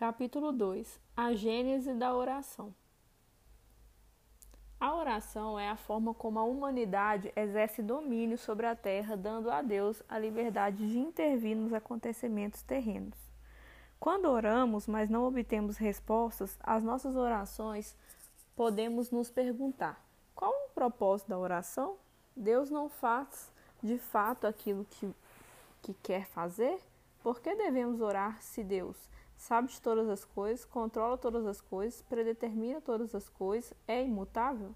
Capítulo 2 A Gênese da oração. A oração é a forma como a humanidade exerce domínio sobre a terra, dando a Deus a liberdade de intervir nos acontecimentos terrenos. Quando oramos, mas não obtemos respostas às nossas orações, podemos nos perguntar: qual o propósito da oração? Deus não faz de fato aquilo que, que quer fazer? Por que devemos orar se Deus sabe de todas as coisas, controla todas as coisas, predetermina todas as coisas, é imutável?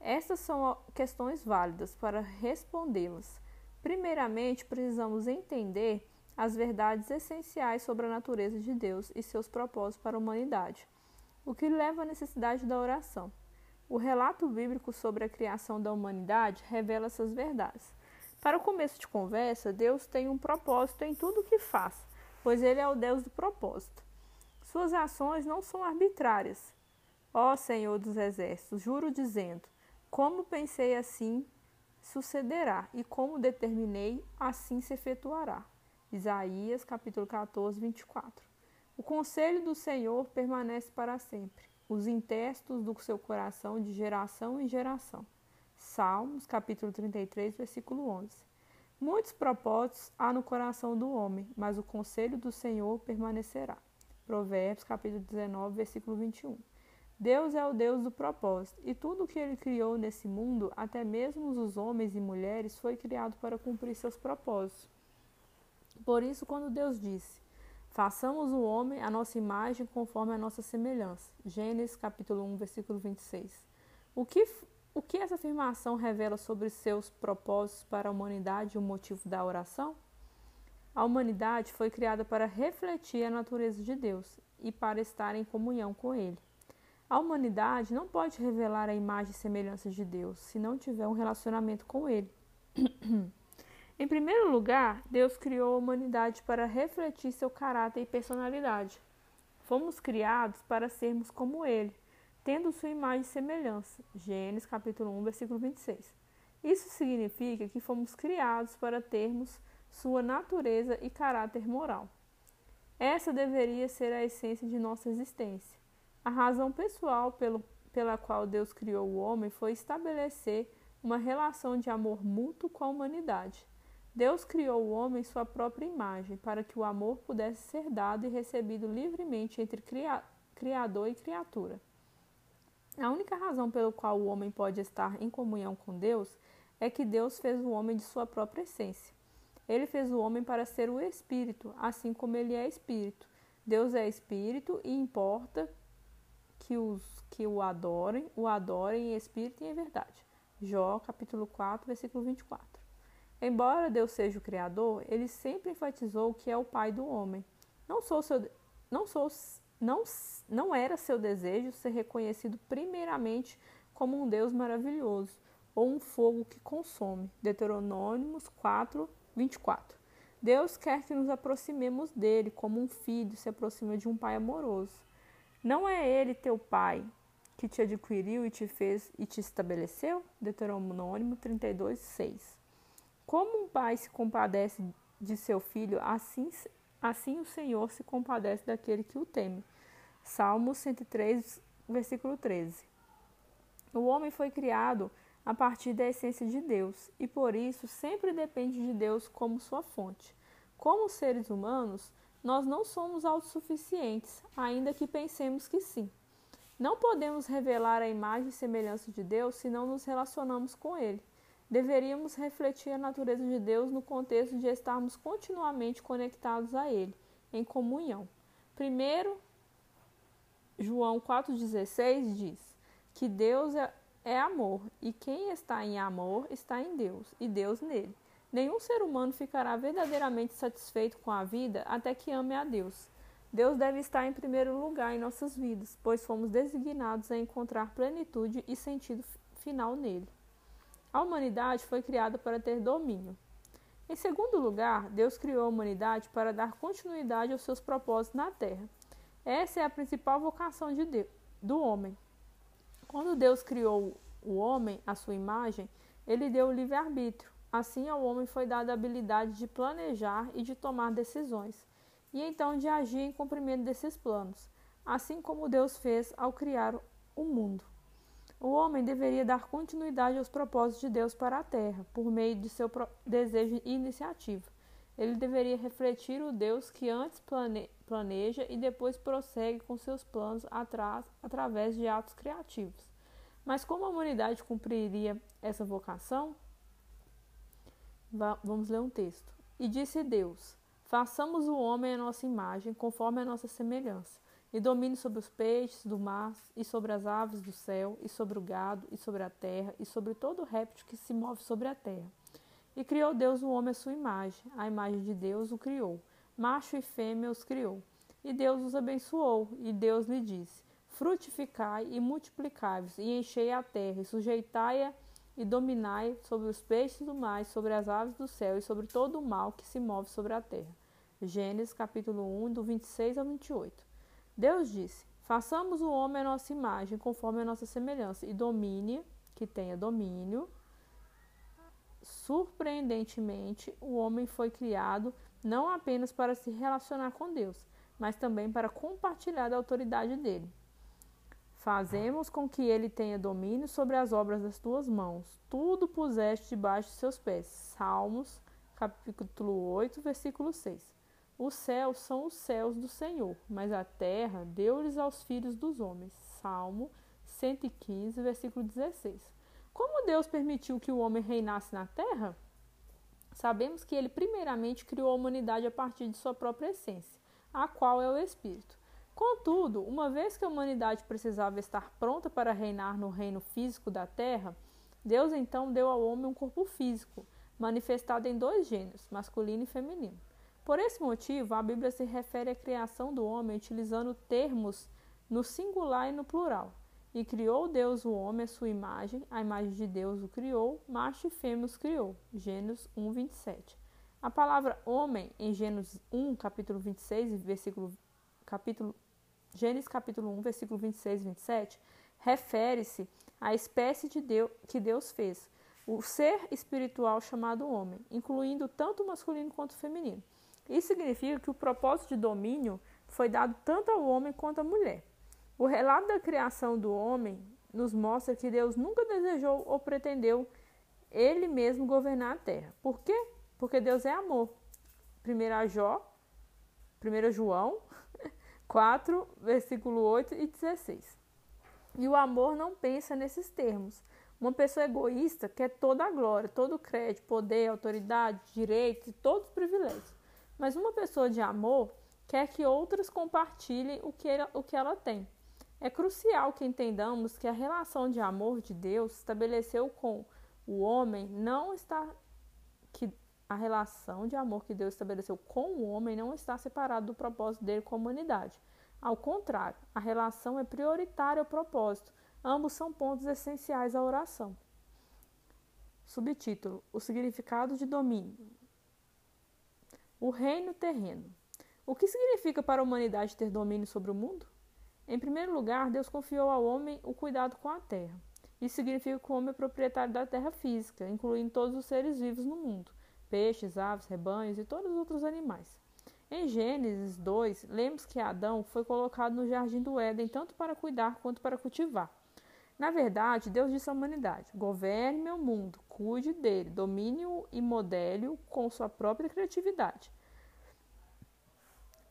Estas são questões válidas para respondê-las. Primeiramente, precisamos entender as verdades essenciais sobre a natureza de Deus e seus propósitos para a humanidade, o que leva à necessidade da oração. O relato bíblico sobre a criação da humanidade revela essas verdades. Para o começo de conversa, Deus tem um propósito em tudo o que faz pois ele é o Deus do propósito. Suas ações não são arbitrárias. Ó Senhor dos Exércitos, juro dizendo: como pensei assim sucederá, e como determinei, assim se efetuará. Isaías capítulo 14, 24. O conselho do Senhor permanece para sempre, os intestos do seu coração de geração em geração. Salmos capítulo 33, versículo 11. Muitos propósitos há no coração do homem, mas o conselho do Senhor permanecerá. Provérbios capítulo 19, versículo 21. Deus é o Deus do propósito, e tudo o que ele criou nesse mundo, até mesmo os homens e mulheres, foi criado para cumprir seus propósitos. Por isso, quando Deus disse: Façamos o homem a nossa imagem conforme a nossa semelhança. Gênesis capítulo 1, versículo 26. O que o que essa afirmação revela sobre seus propósitos para a humanidade e o motivo da oração? A humanidade foi criada para refletir a natureza de Deus e para estar em comunhão com Ele. A humanidade não pode revelar a imagem e semelhança de Deus se não tiver um relacionamento com Ele. em primeiro lugar, Deus criou a humanidade para refletir seu caráter e personalidade. Fomos criados para sermos como Ele tendo sua imagem e semelhança. Gênesis capítulo 1, versículo 26. Isso significa que fomos criados para termos sua natureza e caráter moral. Essa deveria ser a essência de nossa existência. A razão pessoal pelo, pela qual Deus criou o homem foi estabelecer uma relação de amor mútuo com a humanidade. Deus criou o homem em sua própria imagem, para que o amor pudesse ser dado e recebido livremente entre Criador e criatura. A única razão pelo qual o homem pode estar em comunhão com Deus é que Deus fez o homem de sua própria essência. Ele fez o homem para ser o espírito, assim como ele é espírito. Deus é espírito e importa que os que o adorem, o adorem em espírito e em verdade. Jó, capítulo 4, versículo 24. Embora Deus seja o criador, ele sempre enfatizou que é o pai do homem. Não sou seu não sou não, não era seu desejo ser reconhecido primeiramente como um Deus maravilhoso ou um fogo que consome. Deuteronômio 4, 24. Deus quer que nos aproximemos dele como um filho se aproxima de um pai amoroso. Não é ele teu pai que te adquiriu e te fez e te estabeleceu? Deuteronômio 32, 6. Como um pai se compadece de seu filho, assim, assim o Senhor se compadece daquele que o teme. Salmo 103, versículo 13. O homem foi criado a partir da essência de Deus e por isso sempre depende de Deus como sua fonte. Como seres humanos, nós não somos autossuficientes, ainda que pensemos que sim. Não podemos revelar a imagem e semelhança de Deus se não nos relacionamos com Ele. Deveríamos refletir a natureza de Deus no contexto de estarmos continuamente conectados a Ele, em comunhão. Primeiro, João 4,16 diz que Deus é, é amor e quem está em amor está em Deus e Deus nele. Nenhum ser humano ficará verdadeiramente satisfeito com a vida até que ame a Deus. Deus deve estar em primeiro lugar em nossas vidas, pois fomos designados a encontrar plenitude e sentido final nele. A humanidade foi criada para ter domínio. Em segundo lugar, Deus criou a humanidade para dar continuidade aos seus propósitos na terra. Essa é a principal vocação de Deus, do homem. Quando Deus criou o homem à sua imagem, ele deu o livre-arbítrio. Assim, ao homem foi dada a habilidade de planejar e de tomar decisões. e então de agir em cumprimento desses planos, assim como Deus fez ao criar o mundo. O homem deveria dar continuidade aos propósitos de Deus para a terra, por meio de seu desejo e iniciativa. Ele deveria refletir o Deus que antes planeja e depois prossegue com seus planos atrás, através de atos criativos. Mas como a humanidade cumpriria essa vocação? Vamos ler um texto. E disse Deus: Façamos o homem à nossa imagem, conforme a nossa semelhança, e domine sobre os peixes do mar, e sobre as aves do céu, e sobre o gado, e sobre a terra, e sobre todo réptil que se move sobre a terra. E criou Deus o homem à sua imagem, a imagem de Deus o criou, macho e fêmea os criou. E Deus os abençoou, e Deus lhe disse: Frutificai e multiplicai-vos, e enchei a terra, e sujeitai-a e dominai sobre os peixes do mar, sobre as aves do céu, e sobre todo o mal que se move sobre a terra. Gênesis capítulo 1, do 26 ao 28. Deus disse: Façamos o homem à nossa imagem, conforme a nossa semelhança, e domine, que tenha domínio Surpreendentemente, o homem foi criado não apenas para se relacionar com Deus, mas também para compartilhar da autoridade dele. Fazemos com que ele tenha domínio sobre as obras das tuas mãos. Tudo puseste debaixo de seus pés. Salmos, capítulo 8, versículo 6. Os céus são os céus do Senhor, mas a terra deu-lhes aos filhos dos homens. Salmo 115, versículo 16. Como Deus permitiu que o homem reinasse na terra? Sabemos que ele primeiramente criou a humanidade a partir de sua própria essência, a qual é o espírito. Contudo, uma vez que a humanidade precisava estar pronta para reinar no reino físico da terra, Deus então deu ao homem um corpo físico, manifestado em dois gêneros, masculino e feminino. Por esse motivo, a Bíblia se refere à criação do homem utilizando termos no singular e no plural. E criou Deus o homem à sua imagem, a imagem de Deus o criou, macho e fêmea os criou. Gênesis 1, 27. A palavra homem, em Gênesis 1, capítulo 26, versículo, capítulo, Gênesis capítulo 1, versículo 26 e 27, refere-se à espécie de Deus que Deus fez, o ser espiritual chamado homem, incluindo tanto o masculino quanto o feminino. Isso significa que o propósito de domínio foi dado tanto ao homem quanto à mulher. O relato da criação do homem nos mostra que Deus nunca desejou ou pretendeu ele mesmo governar a terra. Por quê? Porque Deus é amor. 1 Jó, 1 João 4, versículo 8 e 16. E o amor não pensa nesses termos. Uma pessoa egoísta quer toda a glória, todo o crédito, poder, autoridade, direitos e todos os privilégios. Mas uma pessoa de amor quer que outras compartilhem o que ela, o que ela tem. É crucial que entendamos que a relação de amor de Deus estabeleceu com o homem não está que a relação de amor que Deus estabeleceu com o homem não está separada do propósito dele com a humanidade. Ao contrário, a relação é prioritária ao propósito. Ambos são pontos essenciais à oração. Subtítulo: O significado de domínio. O reino terreno. O que significa para a humanidade ter domínio sobre o mundo? Em primeiro lugar, Deus confiou ao homem o cuidado com a terra. Isso significa que o homem é proprietário da terra física, incluindo todos os seres vivos no mundo: peixes, aves, rebanhos e todos os outros animais. Em Gênesis 2, lemos que Adão foi colocado no jardim do Éden tanto para cuidar quanto para cultivar. Na verdade, Deus disse à humanidade: governe meu mundo, cuide dele, domine-o e modele-o com sua própria criatividade.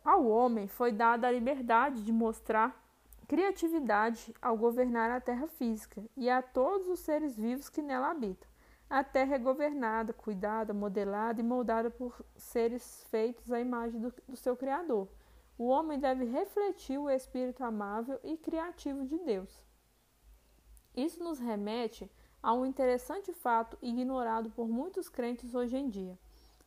Ao homem foi dada a liberdade de mostrar criatividade ao governar a terra física e a todos os seres vivos que nela habitam. A terra é governada, cuidada, modelada e moldada por seres feitos à imagem do, do seu Criador. O homem deve refletir o espírito amável e criativo de Deus. Isso nos remete a um interessante fato ignorado por muitos crentes hoje em dia.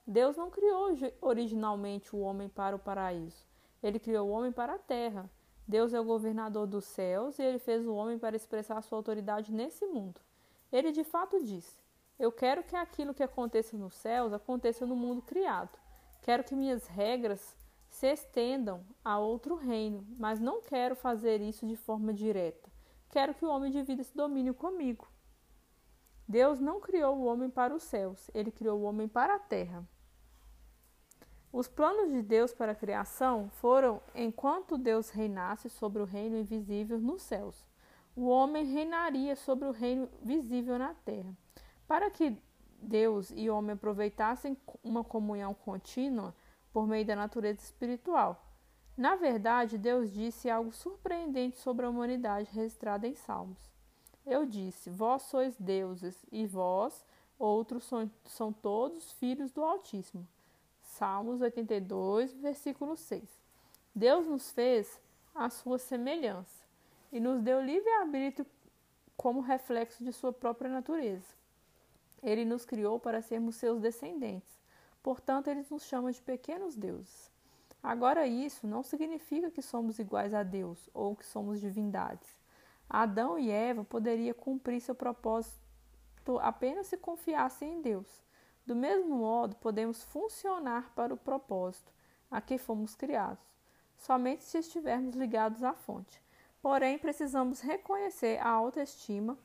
Deus não criou originalmente o homem para o paraíso. Ele criou o homem para a terra. Deus é o governador dos céus e ele fez o homem para expressar sua autoridade nesse mundo. Ele de fato disse: Eu quero que aquilo que aconteça nos céus aconteça no mundo criado. Quero que minhas regras se estendam a outro reino, mas não quero fazer isso de forma direta. Quero que o homem divida esse domínio comigo. Deus não criou o homem para os céus, ele criou o homem para a terra. Os planos de Deus para a criação foram enquanto Deus reinasse sobre o reino invisível nos céus. O homem reinaria sobre o reino visível na terra. Para que Deus e homem aproveitassem uma comunhão contínua por meio da natureza espiritual. Na verdade, Deus disse algo surpreendente sobre a humanidade registrada em Salmos. Eu disse: Vós sois deuses, e vós, outros, são, são todos filhos do Altíssimo. Salmos 82, versículo 6. Deus nos fez à sua semelhança e nos deu livre-arbítrio como reflexo de sua própria natureza. Ele nos criou para sermos seus descendentes. Portanto, ele nos chama de pequenos deuses. Agora, isso não significa que somos iguais a Deus ou que somos divindades. Adão e Eva poderiam cumprir seu propósito apenas se confiassem em Deus. Do mesmo modo, podemos funcionar para o propósito a que fomos criados, somente se estivermos ligados à fonte. Porém, precisamos reconhecer a autoestima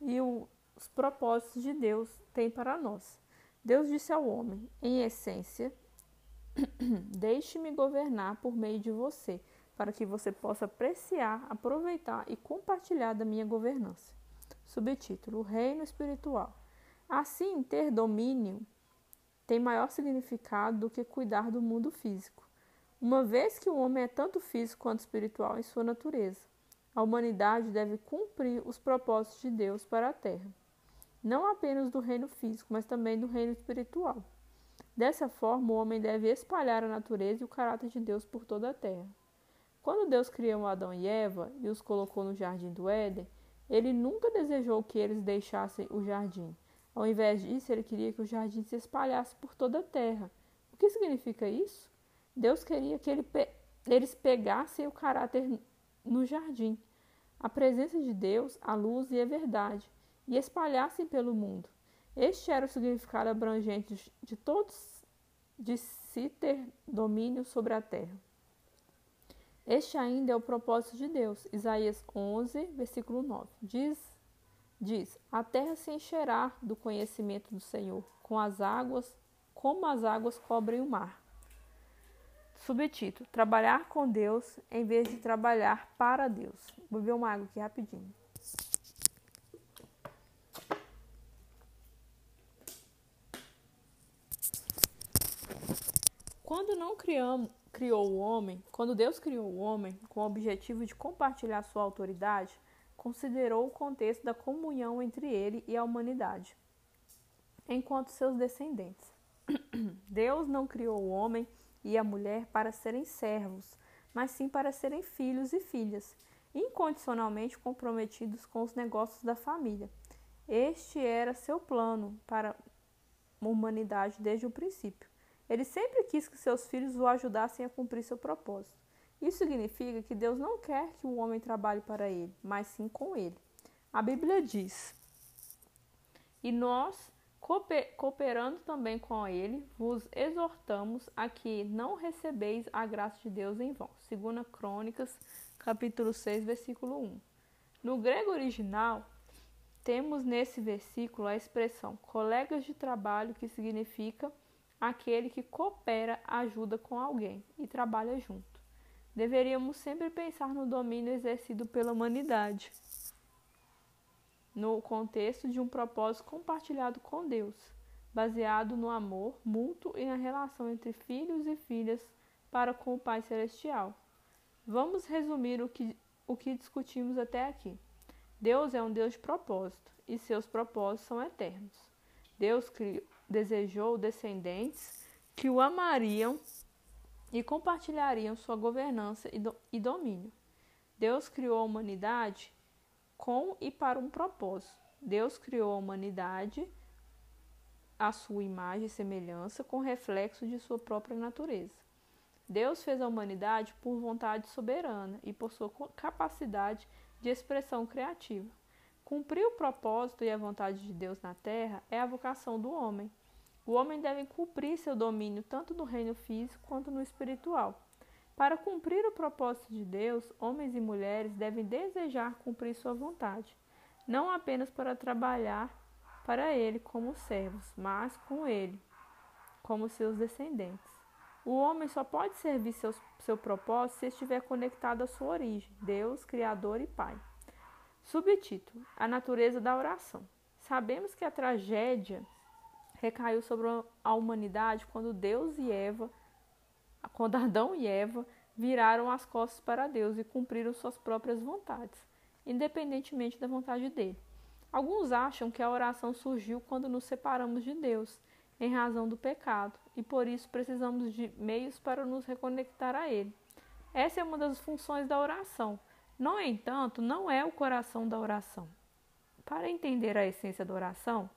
e os propósitos de Deus têm para nós. Deus disse ao homem, em essência, Deixe-me governar por meio de você, para que você possa apreciar, aproveitar e compartilhar da minha governança. Subtítulo: Reino Espiritual. Assim, ter domínio tem maior significado do que cuidar do mundo físico, uma vez que o homem é tanto físico quanto espiritual em sua natureza. A humanidade deve cumprir os propósitos de Deus para a Terra, não apenas do reino físico, mas também do reino espiritual. Dessa forma, o homem deve espalhar a natureza e o caráter de Deus por toda a terra. Quando Deus criou Adão e Eva e os colocou no jardim do Éden, ele nunca desejou que eles deixassem o jardim. Ao invés disso, ele queria que o jardim se espalhasse por toda a terra. O que significa isso? Deus queria que ele pe eles pegassem o caráter no jardim, a presença de Deus, a luz e a verdade, e espalhassem pelo mundo. Este era o significado abrangente de todos de se ter domínio sobre a terra. Este ainda é o propósito de Deus. Isaías 11, versículo 9. Diz, diz: A terra se encherá do conhecimento do Senhor, com as águas, como as águas cobrem o mar. Subtítulo: Trabalhar com Deus em vez de trabalhar para Deus. Vou beber uma água aqui rapidinho. Quando não criamos, criou o homem, quando Deus criou o homem com o objetivo de compartilhar sua autoridade, considerou o contexto da comunhão entre ele e a humanidade, enquanto seus descendentes. Deus não criou o homem e a mulher para serem servos, mas sim para serem filhos e filhas, incondicionalmente comprometidos com os negócios da família. Este era seu plano para a humanidade desde o princípio. Ele sempre quis que seus filhos o ajudassem a cumprir seu propósito. Isso significa que Deus não quer que o homem trabalhe para ele, mas sim com ele. A Bíblia diz: E nós, cooperando também com ele, vos exortamos a que não recebeis a graça de Deus em vão. 2 Crônicas, capítulo 6, versículo 1. No grego original, temos nesse versículo a expressão colegas de trabalho, que significa aquele que coopera, ajuda com alguém e trabalha junto. Deveríamos sempre pensar no domínio exercido pela humanidade, no contexto de um propósito compartilhado com Deus, baseado no amor mútuo e na relação entre filhos e filhas para com o Pai Celestial. Vamos resumir o que, o que discutimos até aqui. Deus é um Deus de propósito e seus propósitos são eternos. Deus criou, desejou descendentes que o amariam e compartilhariam sua governança e, do, e domínio. Deus criou a humanidade com e para um propósito. Deus criou a humanidade à sua imagem e semelhança, com reflexo de sua própria natureza. Deus fez a humanidade por vontade soberana e por sua capacidade de expressão criativa. Cumprir o propósito e a vontade de Deus na terra é a vocação do homem. O homem deve cumprir seu domínio tanto no reino físico quanto no espiritual. Para cumprir o propósito de Deus, homens e mulheres devem desejar cumprir sua vontade, não apenas para trabalhar para Ele como servos, mas com Ele, como seus descendentes. O homem só pode servir seu, seu propósito se estiver conectado à sua origem, Deus, Criador e Pai. Subtítulo: A natureza da oração. Sabemos que a tragédia recaiu sobre a humanidade quando Deus e Eva, quando Adão e Eva viraram as costas para Deus e cumpriram suas próprias vontades, independentemente da vontade dele. Alguns acham que a oração surgiu quando nos separamos de Deus, em razão do pecado, e por isso precisamos de meios para nos reconectar a Ele. Essa é uma das funções da oração. No entanto, não é o coração da oração. Para entender a essência da oração,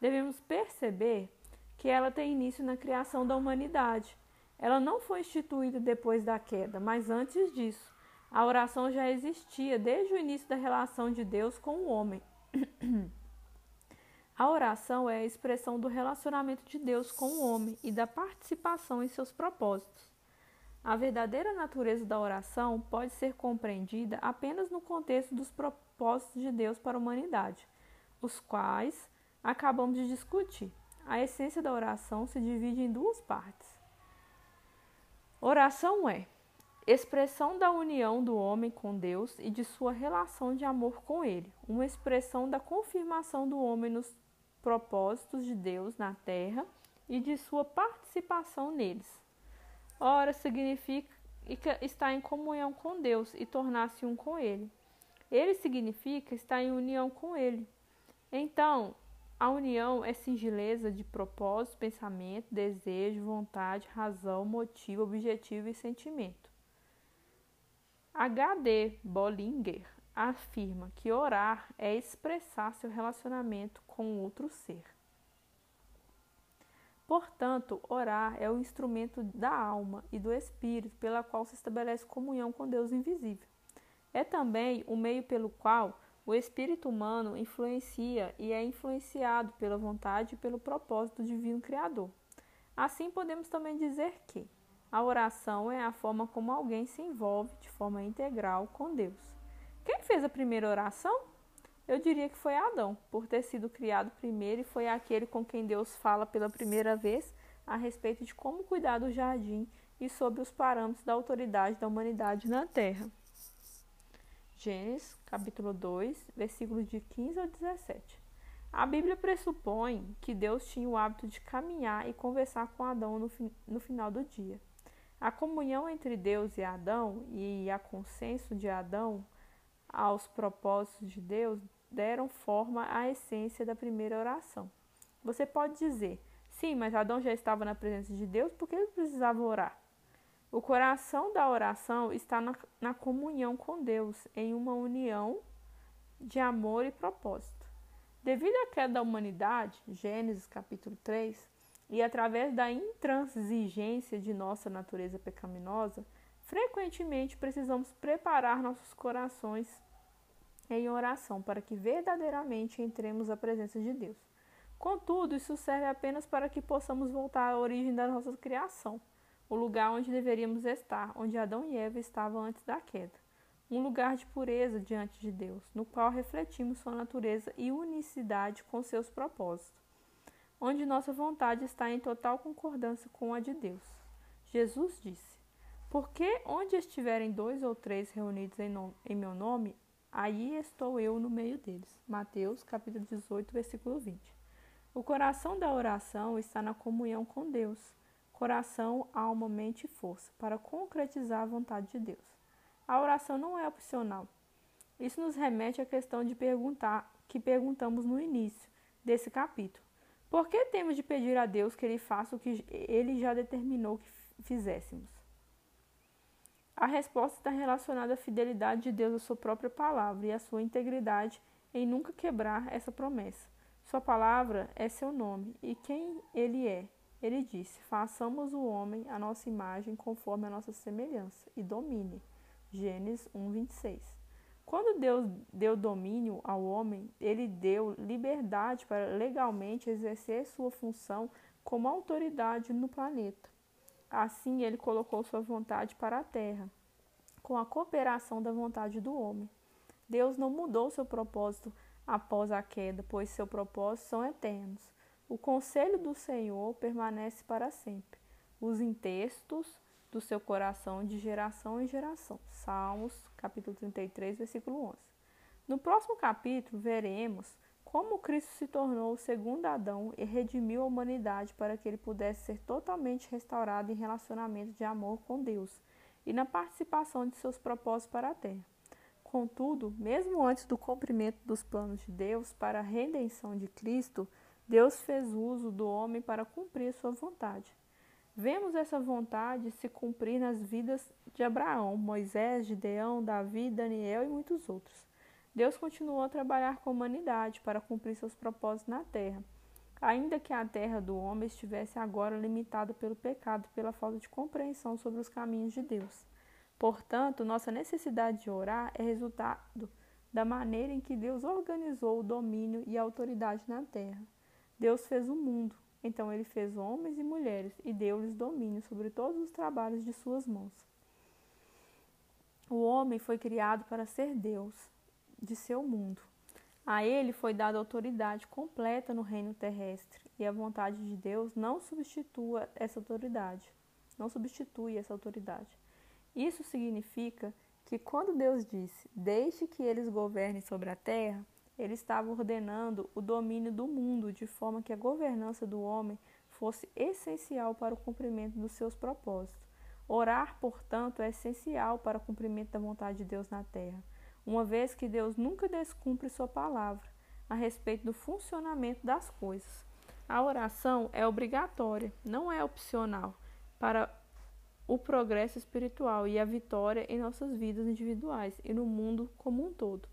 devemos perceber que ela tem início na criação da humanidade. Ela não foi instituída depois da queda, mas antes disso. A oração já existia desde o início da relação de Deus com o homem. A oração é a expressão do relacionamento de Deus com o homem e da participação em seus propósitos. A verdadeira natureza da oração pode ser compreendida apenas no contexto dos propósitos de Deus para a humanidade, os quais acabamos de discutir. A essência da oração se divide em duas partes. Oração é expressão da união do homem com Deus e de sua relação de amor com Ele, uma expressão da confirmação do homem nos propósitos de Deus na terra e de sua participação neles. Ora, significa estar em comunhão com Deus e tornar-se um com Ele. Ele significa estar em união com Ele. Então, a união é singeleza de propósito, pensamento, desejo, vontade, razão, motivo, objetivo e sentimento. H.D. Bollinger afirma que orar é expressar seu relacionamento com outro ser. Portanto, orar é o instrumento da alma e do espírito pela qual se estabelece comunhão com Deus invisível. É também o meio pelo qual o espírito humano influencia e é influenciado pela vontade e pelo propósito divino criador. Assim, podemos também dizer que a oração é a forma como alguém se envolve de forma integral com Deus. Quem fez a primeira oração? Eu diria que foi Adão, por ter sido criado primeiro e foi aquele com quem Deus fala pela primeira vez a respeito de como cuidar do jardim e sobre os parâmetros da autoridade da humanidade na terra. Gênesis, capítulo 2, versículos de 15 a 17. A Bíblia pressupõe que Deus tinha o hábito de caminhar e conversar com Adão no, no final do dia. A comunhão entre Deus e Adão e a consenso de Adão aos propósitos de Deus deram forma à essência da primeira oração. Você pode dizer, sim, mas Adão já estava na presença de Deus, por que ele precisava orar? O coração da oração está na, na comunhão com Deus, em uma união de amor e propósito. Devido à queda da humanidade, Gênesis capítulo 3, e através da intransigência de nossa natureza pecaminosa, frequentemente precisamos preparar nossos corações em oração para que verdadeiramente entremos à presença de Deus. Contudo, isso serve apenas para que possamos voltar à origem da nossa criação, o lugar onde deveríamos estar, onde Adão e Eva estavam antes da queda. Um lugar de pureza diante de Deus, no qual refletimos sua natureza e unicidade com seus propósitos, onde nossa vontade está em total concordância com a de Deus. Jesus disse: Porque onde estiverem dois ou três reunidos em, nome, em meu nome, Aí estou eu no meio deles. Mateus, capítulo 18, versículo 20. O coração da oração está na comunhão com Deus. Coração, alma, mente e força, para concretizar a vontade de Deus. A oração não é opcional. Isso nos remete à questão de perguntar que perguntamos no início desse capítulo. Por que temos de pedir a Deus que Ele faça o que Ele já determinou que fizéssemos? A resposta está relacionada à fidelidade de Deus à sua própria palavra e à sua integridade em nunca quebrar essa promessa. Sua palavra é seu nome e quem ele é. Ele disse: Façamos o homem a nossa imagem conforme a nossa semelhança e domine. Gênesis 1:26. Quando Deus deu domínio ao homem, ele deu liberdade para legalmente exercer sua função como autoridade no planeta. Assim, ele colocou sua vontade para a terra, com a cooperação da vontade do homem. Deus não mudou seu propósito após a queda, pois seus propósitos são eternos. O conselho do Senhor permanece para sempre. os intestos do seu coração de geração em geração. Salmos, capítulo 33, versículo 11. No próximo capítulo, veremos como Cristo se tornou o segundo Adão e redimiu a humanidade para que ele pudesse ser totalmente restaurado em relacionamento de amor com Deus e na participação de seus propósitos para a terra. Contudo, mesmo antes do cumprimento dos planos de Deus para a redenção de Cristo, Deus fez uso do homem para cumprir sua vontade. Vemos essa vontade se cumprir nas vidas de Abraão, Moisés, Gideão, Davi, Daniel e muitos outros. Deus continuou a trabalhar com a humanidade para cumprir seus propósitos na terra, ainda que a terra do homem estivesse agora limitada pelo pecado e pela falta de compreensão sobre os caminhos de Deus. Portanto, nossa necessidade de orar é resultado da maneira em que Deus organizou o domínio e a autoridade na terra. Deus fez o mundo, então ele fez homens e mulheres e deu-lhes domínio sobre todos os trabalhos de suas mãos. O homem foi criado para ser Deus de seu mundo. A ele foi dada autoridade completa no reino terrestre, e a vontade de Deus não substitua essa autoridade. Não substitui essa autoridade. Isso significa que quando Deus disse: "Deixe que eles governem sobre a terra", ele estava ordenando o domínio do mundo de forma que a governança do homem fosse essencial para o cumprimento dos seus propósitos. Orar, portanto, é essencial para o cumprimento da vontade de Deus na terra, uma vez que Deus nunca descumpre sua palavra a respeito do funcionamento das coisas. A oração é obrigatória, não é opcional, para o progresso espiritual e a vitória em nossas vidas individuais e no mundo como um todo.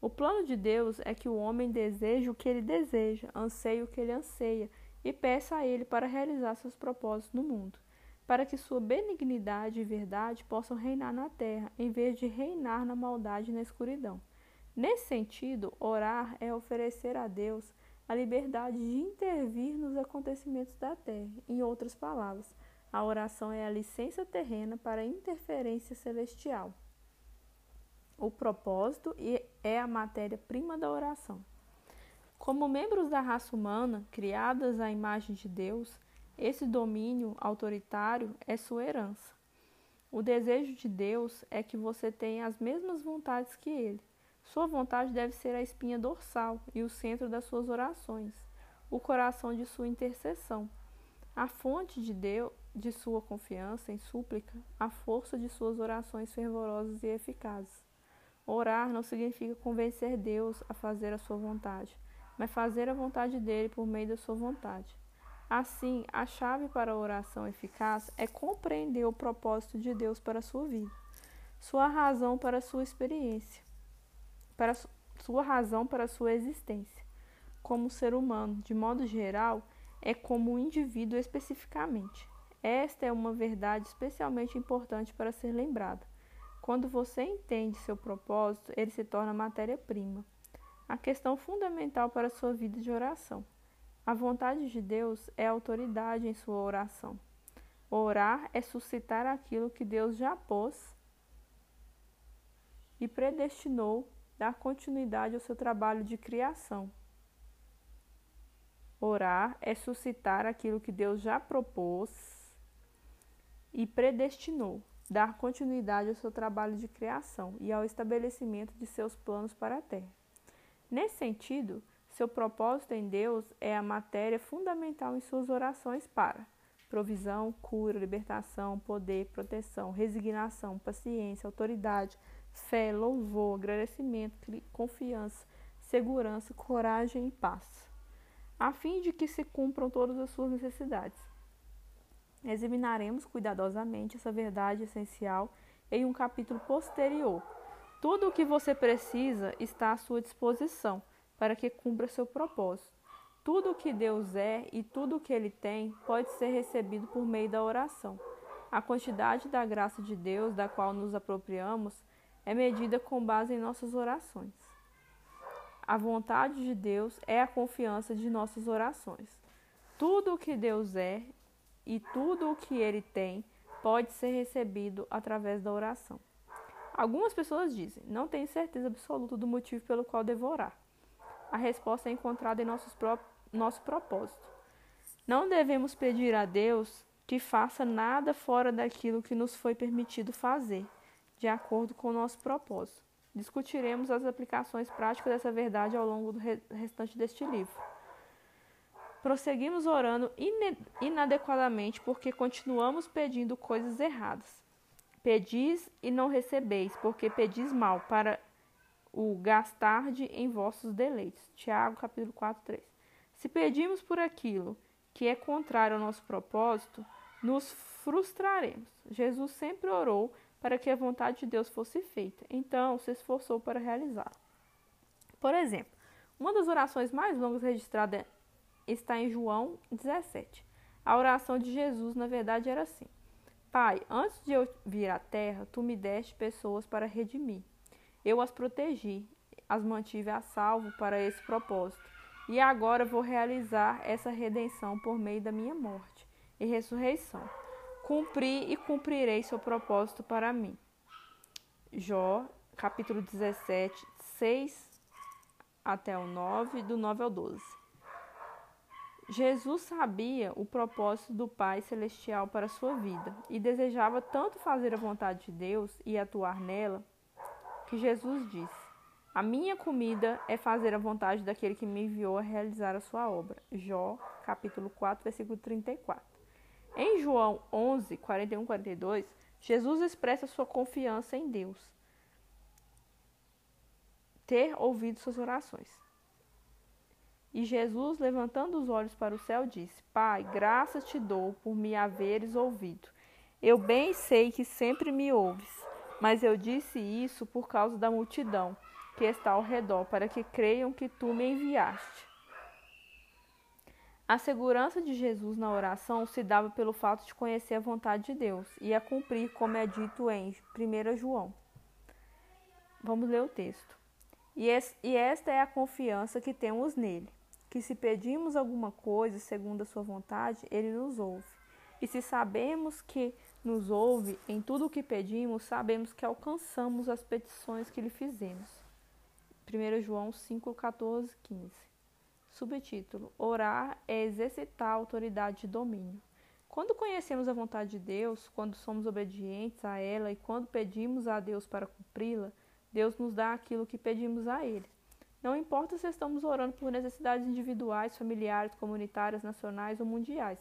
O plano de Deus é que o homem deseje o que ele deseja, anseie o que ele anseia e peça a ele para realizar seus propósitos no mundo, para que sua benignidade e verdade possam reinar na terra, em vez de reinar na maldade e na escuridão. Nesse sentido, orar é oferecer a Deus a liberdade de intervir nos acontecimentos da terra. Em outras palavras, a oração é a licença terrena para interferência celestial. O propósito é a matéria-prima da oração. Como membros da raça humana, criadas à imagem de Deus, esse domínio autoritário é sua herança. O desejo de Deus é que você tenha as mesmas vontades que Ele. Sua vontade deve ser a espinha dorsal e o centro das suas orações, o coração de sua intercessão, a fonte de Deus, de sua confiança em súplica, a força de suas orações fervorosas e eficazes. Orar não significa convencer Deus a fazer a sua vontade, mas fazer a vontade dele por meio da sua vontade. Assim, a chave para a oração eficaz é compreender o propósito de Deus para a sua vida, sua razão para a sua experiência, para sua razão para a sua existência. Como ser humano, de modo geral, é como um indivíduo especificamente. Esta é uma verdade especialmente importante para ser lembrada quando você entende seu propósito, ele se torna matéria-prima. A questão fundamental para a sua vida de oração. A vontade de Deus é autoridade em sua oração. Orar é suscitar aquilo que Deus já pôs e predestinou dar continuidade ao seu trabalho de criação. Orar é suscitar aquilo que Deus já propôs e predestinou dar continuidade ao seu trabalho de criação e ao estabelecimento de seus planos para a Terra. Nesse sentido, seu propósito em Deus é a matéria fundamental em suas orações para provisão, cura, libertação, poder, proteção, resignação, paciência, autoridade, fé, louvor, agradecimento, confiança, segurança, coragem e paz, a fim de que se cumpram todas as suas necessidades. Examinaremos cuidadosamente essa verdade essencial em um capítulo posterior. Tudo o que você precisa está à sua disposição para que cumpra seu propósito. Tudo o que Deus é e tudo o que Ele tem pode ser recebido por meio da oração. A quantidade da graça de Deus da qual nos apropriamos é medida com base em nossas orações. A vontade de Deus é a confiança de nossas orações. Tudo o que Deus é e tudo o que ele tem pode ser recebido através da oração. Algumas pessoas dizem: não tenho certeza absoluta do motivo pelo qual devo orar. A resposta é encontrada em nossos pró nosso propósito. Não devemos pedir a Deus que faça nada fora daquilo que nos foi permitido fazer, de acordo com o nosso propósito. Discutiremos as aplicações práticas dessa verdade ao longo do restante deste livro. Prosseguimos orando inadequadamente porque continuamos pedindo coisas erradas. Pedis e não recebeis, porque pedis mal, para o gastarde em vossos deleites. Tiago, capítulo 4, 3. Se pedimos por aquilo que é contrário ao nosso propósito, nos frustraremos. Jesus sempre orou para que a vontade de Deus fosse feita, então se esforçou para realizá-la. Por exemplo, uma das orações mais longas registradas está em João 17. A oração de Jesus, na verdade, era assim: Pai, antes de eu vir à terra, tu me deste pessoas para redimir. Eu as protegi, as mantive a salvo para esse propósito. E agora vou realizar essa redenção por meio da minha morte e ressurreição. Cumpri e cumprirei seu propósito para mim. Jó, capítulo 17, 6 até o 9, do 9 ao 12. Jesus sabia o propósito do Pai Celestial para sua vida e desejava tanto fazer a vontade de Deus e atuar nela, que Jesus disse: A minha comida é fazer a vontade daquele que me enviou a realizar a sua obra. Jó, capítulo 4, versículo 34. Em João 11, 41 42, Jesus expressa sua confiança em Deus, ter ouvido suas orações. E Jesus, levantando os olhos para o céu, disse: Pai, graças te dou por me haveres ouvido. Eu bem sei que sempre me ouves, mas eu disse isso por causa da multidão que está ao redor, para que creiam que tu me enviaste. A segurança de Jesus na oração se dava pelo fato de conhecer a vontade de Deus e a cumprir, como é dito em 1 João. Vamos ler o texto. E esta é a confiança que temos nele que se pedimos alguma coisa segundo a sua vontade, ele nos ouve. E se sabemos que nos ouve em tudo o que pedimos, sabemos que alcançamos as petições que lhe fizemos. 1 João 5, 14, 15. Subtítulo: Orar é exercitar a autoridade de domínio. Quando conhecemos a vontade de Deus, quando somos obedientes a ela e quando pedimos a Deus para cumpri-la, Deus nos dá aquilo que pedimos a Ele. Não importa se estamos orando por necessidades individuais, familiares, comunitárias, nacionais ou mundiais.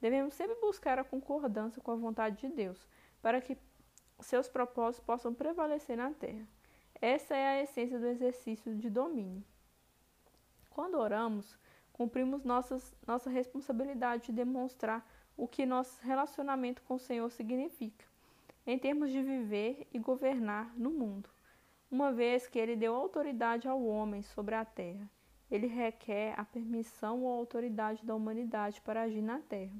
Devemos sempre buscar a concordância com a vontade de Deus, para que seus propósitos possam prevalecer na terra. Essa é a essência do exercício de domínio. Quando oramos, cumprimos nossas, nossa responsabilidade de demonstrar o que nosso relacionamento com o Senhor significa, em termos de viver e governar no mundo uma vez que ele deu autoridade ao homem sobre a terra. Ele requer a permissão ou autoridade da humanidade para agir na terra.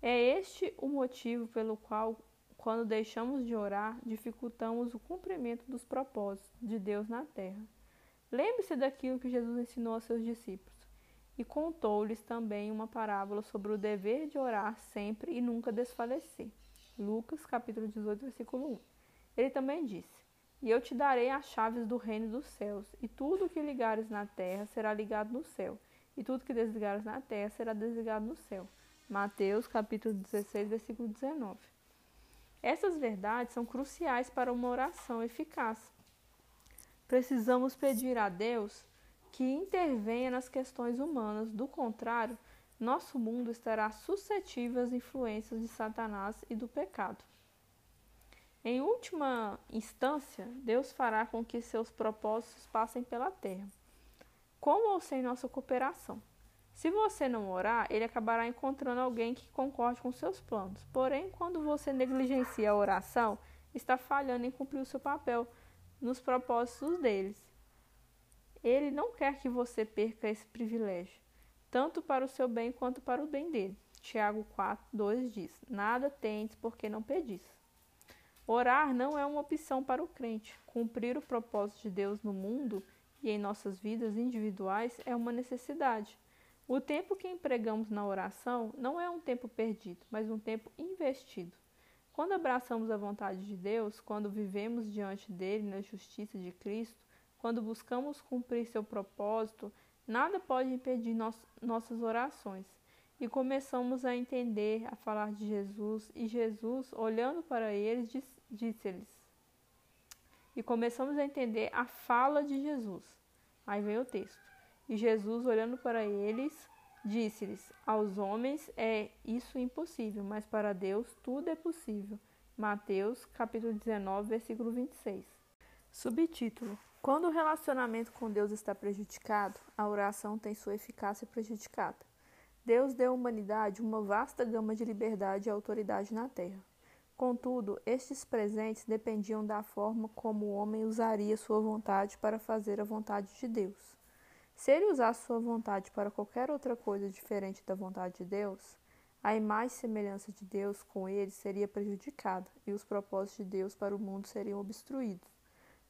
É este o motivo pelo qual, quando deixamos de orar, dificultamos o cumprimento dos propósitos de Deus na terra. Lembre-se daquilo que Jesus ensinou aos seus discípulos e contou-lhes também uma parábola sobre o dever de orar sempre e nunca desfalecer. Lucas capítulo 18, versículo 1. Ele também disse: e eu te darei as chaves do reino dos céus, e tudo que ligares na terra será ligado no céu, e tudo que desligares na terra será desligado no céu. Mateus capítulo 16, versículo 19. Essas verdades são cruciais para uma oração eficaz. Precisamos pedir a Deus que intervenha nas questões humanas, do contrário, nosso mundo estará suscetível às influências de Satanás e do pecado. Em última instância, Deus fará com que seus propósitos passem pela terra, com ou sem nossa cooperação. Se você não orar, ele acabará encontrando alguém que concorde com seus planos. Porém, quando você negligencia a oração, está falhando em cumprir o seu papel nos propósitos deles. Ele não quer que você perca esse privilégio, tanto para o seu bem quanto para o bem dele. Tiago 4, 2 diz: Nada tendes porque não pedis. Orar não é uma opção para o crente. Cumprir o propósito de Deus no mundo e em nossas vidas individuais é uma necessidade. O tempo que empregamos na oração não é um tempo perdido, mas um tempo investido. Quando abraçamos a vontade de Deus, quando vivemos diante dele na justiça de Cristo, quando buscamos cumprir seu propósito, nada pode impedir nossas orações. e começamos a entender, a falar de Jesus, e Jesus, olhando para eles, disse-lhes. E começamos a entender a fala de Jesus. Aí vem o texto. E Jesus, olhando para eles, disse-lhes: Aos homens é isso impossível, mas para Deus tudo é possível. Mateus, capítulo 19, versículo 26. Subtítulo: Quando o relacionamento com Deus está prejudicado, a oração tem sua eficácia prejudicada. Deus deu à humanidade uma vasta gama de liberdade e autoridade na terra. Contudo, estes presentes dependiam da forma como o homem usaria sua vontade para fazer a vontade de Deus. Se ele usasse sua vontade para qualquer outra coisa diferente da vontade de Deus, a imagem e semelhança de Deus com ele seria prejudicada e os propósitos de Deus para o mundo seriam obstruídos.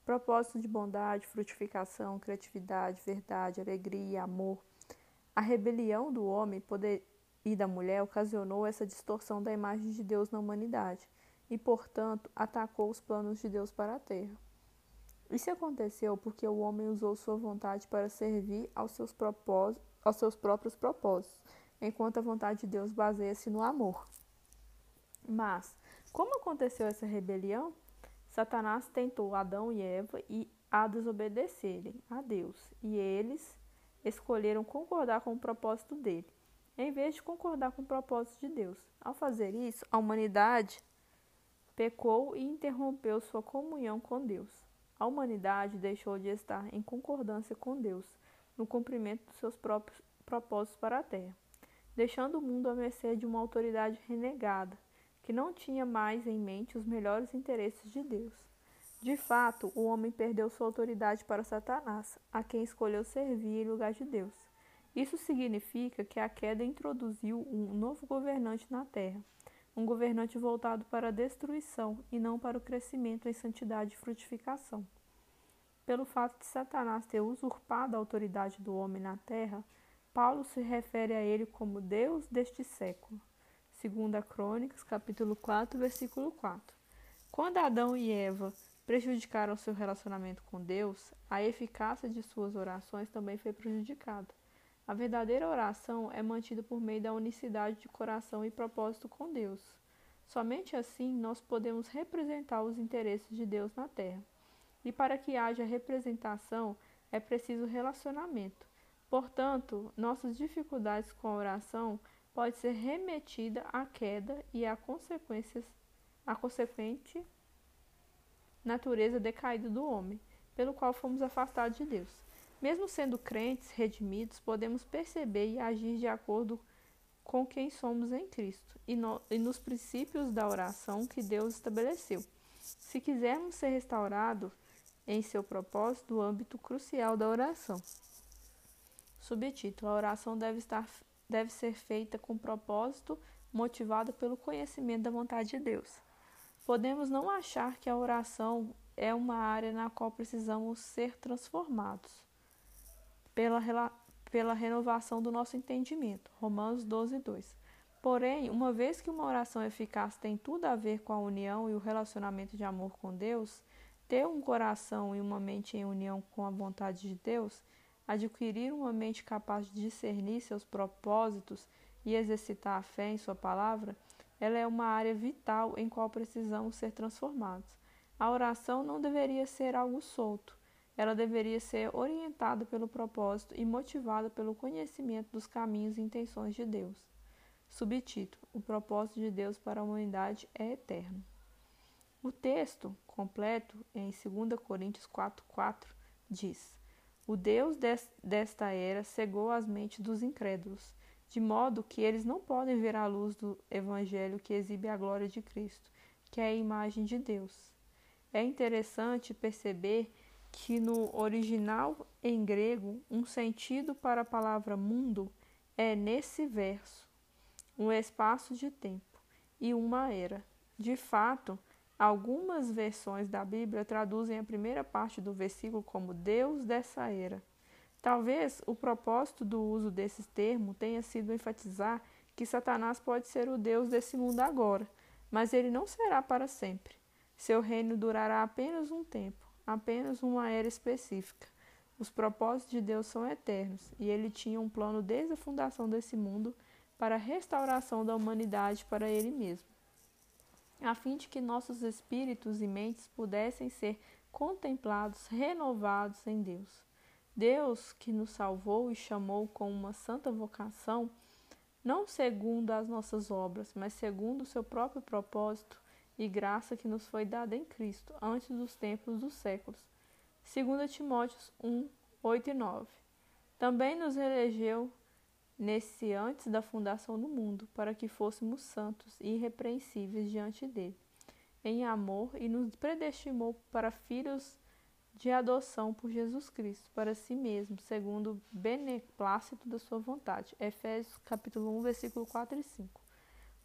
Propósitos de bondade, frutificação, criatividade, verdade, alegria, amor, a rebelião do homem poder, e da mulher ocasionou essa distorção da imagem de Deus na humanidade e, portanto, atacou os planos de Deus para a terra. Isso aconteceu porque o homem usou sua vontade para servir aos seus, aos seus próprios propósitos, enquanto a vontade de Deus baseia-se no amor. Mas, como aconteceu essa rebelião? Satanás tentou Adão e Eva e a desobedecerem a Deus, e eles escolheram concordar com o propósito dele, em vez de concordar com o propósito de Deus. Ao fazer isso, a humanidade pecou e interrompeu sua comunhão com Deus. A humanidade deixou de estar em concordância com Deus no cumprimento dos seus próprios propósitos para a terra, deixando o mundo à mercê de uma autoridade renegada, que não tinha mais em mente os melhores interesses de Deus. De fato, o homem perdeu sua autoridade para Satanás, a quem escolheu servir em lugar de Deus. Isso significa que a queda introduziu um novo governante na terra, um governante voltado para a destruição e não para o crescimento em santidade e frutificação. Pelo fato de Satanás ter usurpado a autoridade do homem na terra, Paulo se refere a ele como Deus deste século. 2 Crônicas, capítulo 4, versículo 4. Quando Adão e Eva prejudicaram seu relacionamento com Deus, a eficácia de suas orações também foi prejudicada. A verdadeira oração é mantida por meio da unicidade de coração e propósito com Deus. Somente assim nós podemos representar os interesses de Deus na terra. E para que haja representação, é preciso relacionamento. Portanto, nossas dificuldades com a oração pode ser remetida à queda e à consequências a consequente natureza decaída do homem, pelo qual fomos afastados de Deus. Mesmo sendo crentes, redimidos, podemos perceber e agir de acordo com quem somos em Cristo e, no, e nos princípios da oração que Deus estabeleceu. Se quisermos ser restaurados em seu propósito, do âmbito crucial da oração. Subtítulo: A oração deve, estar, deve ser feita com propósito, motivada pelo conhecimento da vontade de Deus. Podemos não achar que a oração é uma área na qual precisamos ser transformados pela, pela renovação do nosso entendimento. Romanos 12, 2. Porém, uma vez que uma oração eficaz tem tudo a ver com a união e o relacionamento de amor com Deus, ter um coração e uma mente em união com a vontade de Deus, adquirir uma mente capaz de discernir seus propósitos e exercitar a fé em Sua palavra, ela é uma área vital em qual precisamos ser transformados. A oração não deveria ser algo solto, ela deveria ser orientada pelo propósito e motivada pelo conhecimento dos caminhos e intenções de Deus. Subtítulo: O propósito de Deus para a humanidade é eterno. O texto completo, em 2 Coríntios 4,4, diz: O Deus desta era cegou as mentes dos incrédulos de modo que eles não podem ver a luz do Evangelho que exibe a glória de Cristo, que é a imagem de Deus. É interessante perceber que no original em grego, um sentido para a palavra mundo é nesse verso, um espaço de tempo e uma era. De fato, algumas versões da Bíblia traduzem a primeira parte do versículo como Deus dessa era. Talvez o propósito do uso desses termos tenha sido enfatizar que Satanás pode ser o Deus desse mundo agora, mas ele não será para sempre. Seu reino durará apenas um tempo, apenas uma era específica. Os propósitos de Deus são eternos e ele tinha um plano desde a fundação desse mundo para a restauração da humanidade para Ele mesmo, a fim de que nossos espíritos e mentes pudessem ser contemplados, renovados em Deus. Deus, que nos salvou e chamou com uma santa vocação, não segundo as nossas obras, mas segundo o seu próprio propósito e graça que nos foi dada em Cristo, antes dos tempos dos séculos. 2 Timóteo 1, 8 e 9. Também nos elegeu nesse antes da fundação do mundo, para que fôssemos santos e irrepreensíveis diante dele, em amor, e nos predestimou para filhos de adoção por Jesus Cristo, para si mesmo, segundo o beneplácito da sua vontade. Efésios capítulo 1, versículo 4 e 5.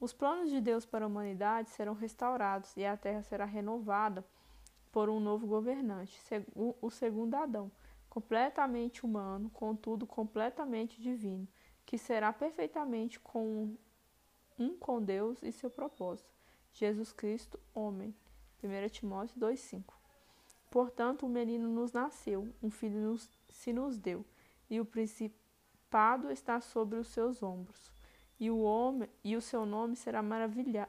Os planos de Deus para a humanidade serão restaurados e a terra será renovada por um novo governante, o segundo Adão, completamente humano, contudo completamente divino, que será perfeitamente com um com Deus e seu propósito. Jesus Cristo, homem. 1 Timóteo 2,5 Portanto, um menino nos nasceu, um filho nos, se nos deu, e o principado está sobre os seus ombros. E o homem e o seu nome será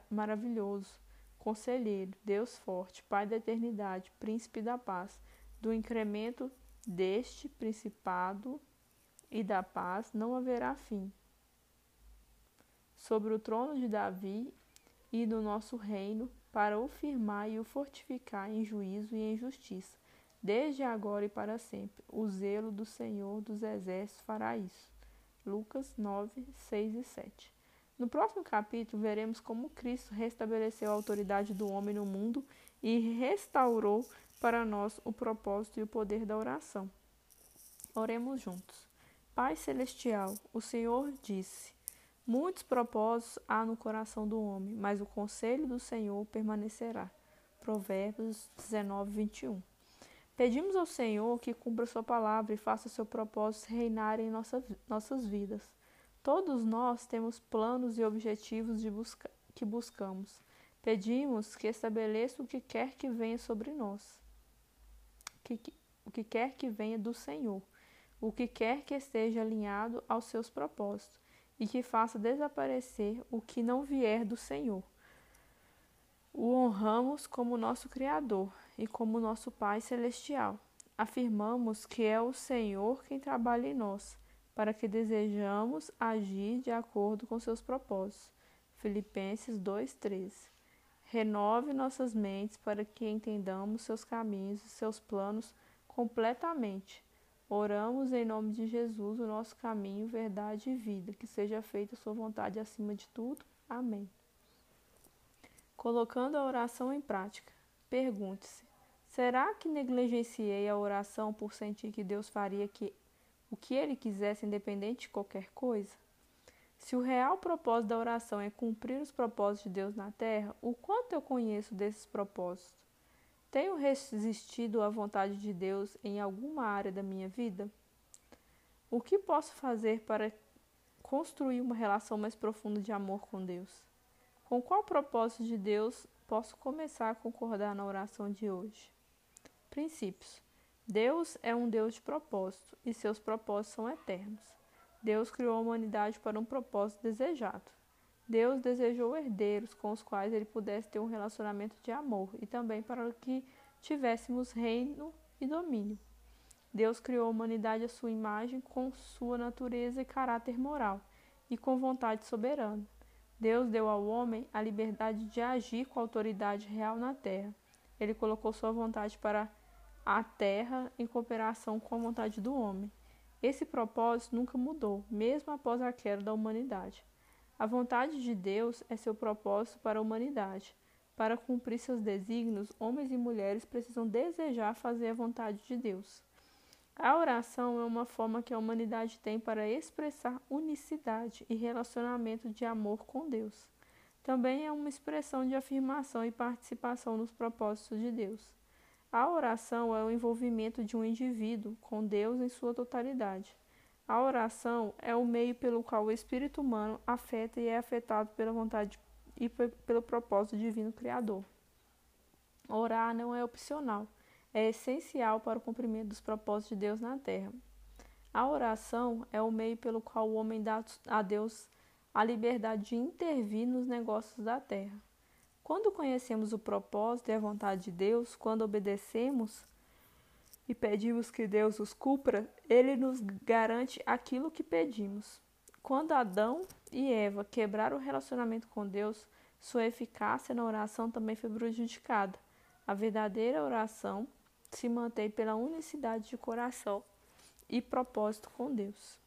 maravilhoso, conselheiro, Deus forte, Pai da eternidade, príncipe da paz. Do incremento deste principado e da paz não haverá fim. Sobre o trono de Davi e do nosso reino, para o firmar e o fortificar em juízo e em justiça, desde agora e para sempre. O zelo do Senhor dos Exércitos fará isso. Lucas 9, 6 e 7. No próximo capítulo, veremos como Cristo restabeleceu a autoridade do homem no mundo e restaurou para nós o propósito e o poder da oração. Oremos juntos. Pai Celestial, o Senhor disse: Muitos propósitos há no coração do homem, mas o conselho do Senhor permanecerá. Provérbios 19, 21. Pedimos ao Senhor que cumpra Sua palavra e faça seu propósito reinar em nossa, nossas vidas. Todos nós temos planos e objetivos de busca, que buscamos. Pedimos que estabeleça o que quer que venha sobre nós, que, o que quer que venha do Senhor o que quer que esteja alinhado aos seus propósitos, e que faça desaparecer o que não vier do Senhor. O honramos como nosso Criador e como nosso Pai Celestial. Afirmamos que é o Senhor quem trabalha em nós, para que desejamos agir de acordo com seus propósitos. Filipenses 2:13. Renove nossas mentes para que entendamos seus caminhos e seus planos completamente Oramos em nome de Jesus, o nosso caminho, verdade e vida, que seja feita a sua vontade acima de tudo. Amém. Colocando a oração em prática, pergunte-se: será que negligenciei a oração por sentir que Deus faria que o que ele quisesse independente de qualquer coisa? Se o real propósito da oração é cumprir os propósitos de Deus na terra, o quanto eu conheço desses propósitos? Tenho resistido à vontade de Deus em alguma área da minha vida? O que posso fazer para construir uma relação mais profunda de amor com Deus? Com qual propósito de Deus posso começar a concordar na oração de hoje? Princípios. Deus é um Deus de propósito e seus propósitos são eternos. Deus criou a humanidade para um propósito desejado. Deus desejou herdeiros com os quais ele pudesse ter um relacionamento de amor e também para que tivéssemos reino e domínio. Deus criou a humanidade à sua imagem com sua natureza e caráter moral e com vontade soberana. Deus deu ao homem a liberdade de agir com autoridade real na terra. Ele colocou sua vontade para a terra em cooperação com a vontade do homem. Esse propósito nunca mudou, mesmo após a queda da humanidade. A vontade de Deus é seu propósito para a humanidade. Para cumprir seus desígnios, homens e mulheres precisam desejar fazer a vontade de Deus. A oração é uma forma que a humanidade tem para expressar unicidade e relacionamento de amor com Deus. Também é uma expressão de afirmação e participação nos propósitos de Deus. A oração é o envolvimento de um indivíduo com Deus em sua totalidade. A oração é o meio pelo qual o espírito humano afeta e é afetado pela vontade e pelo propósito divino criador. Orar não é opcional, é essencial para o cumprimento dos propósitos de Deus na terra. A oração é o meio pelo qual o homem dá a Deus a liberdade de intervir nos negócios da terra. Quando conhecemos o propósito e a vontade de Deus, quando obedecemos e pedimos que Deus os cumpra, ele nos garante aquilo que pedimos. Quando Adão e Eva quebraram o relacionamento com Deus, sua eficácia na oração também foi prejudicada. A verdadeira oração se mantém pela unicidade de coração e propósito com Deus.